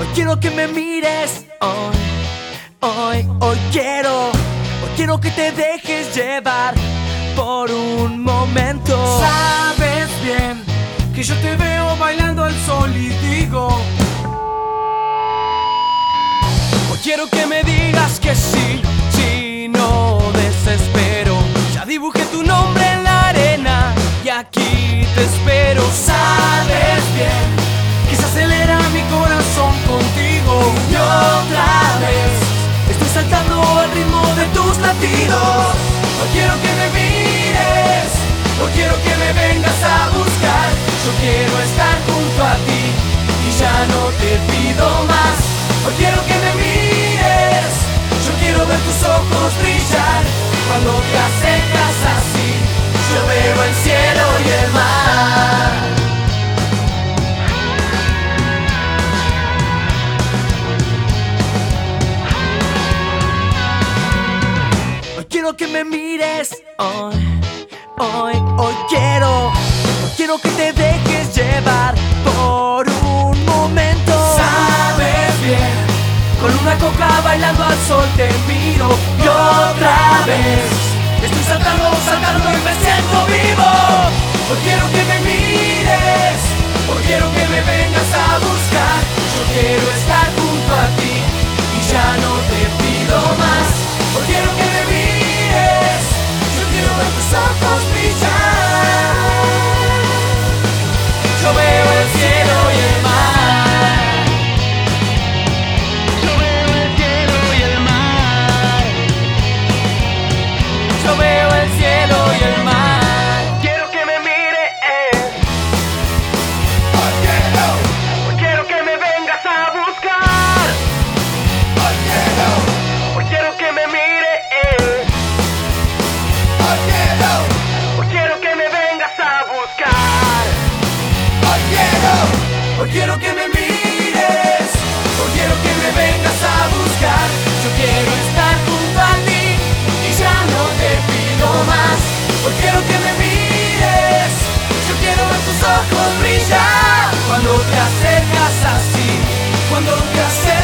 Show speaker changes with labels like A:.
A: Hoy quiero que me mires. Hoy, hoy, hoy quiero. Hoy quiero que te dejes llevar por un momento.
B: Sabes bien que yo te veo bailando al sol y digo.
A: Hoy quiero que me digas que sí, si no desespero. Ya dibujé tu nombre
B: Yo quiero estar junto a ti y ya no te pido más. Hoy quiero que me mires, yo quiero ver tus ojos brillar. Cuando te acercas así, yo veo el cielo y el mar.
A: Quiero que me mires. Hoy, hoy, hoy quiero. Quiero que te
B: te miro y otra vez. Estoy saltando, saltando y me Hoy quiero que me mires, hoy quiero que me vengas a buscar. Yo quiero estar junto a ti y ya no te pido más. Hoy quiero que me mires, yo quiero ver tus ojos brillar
A: cuando te acercas así,
B: cuando te acercas.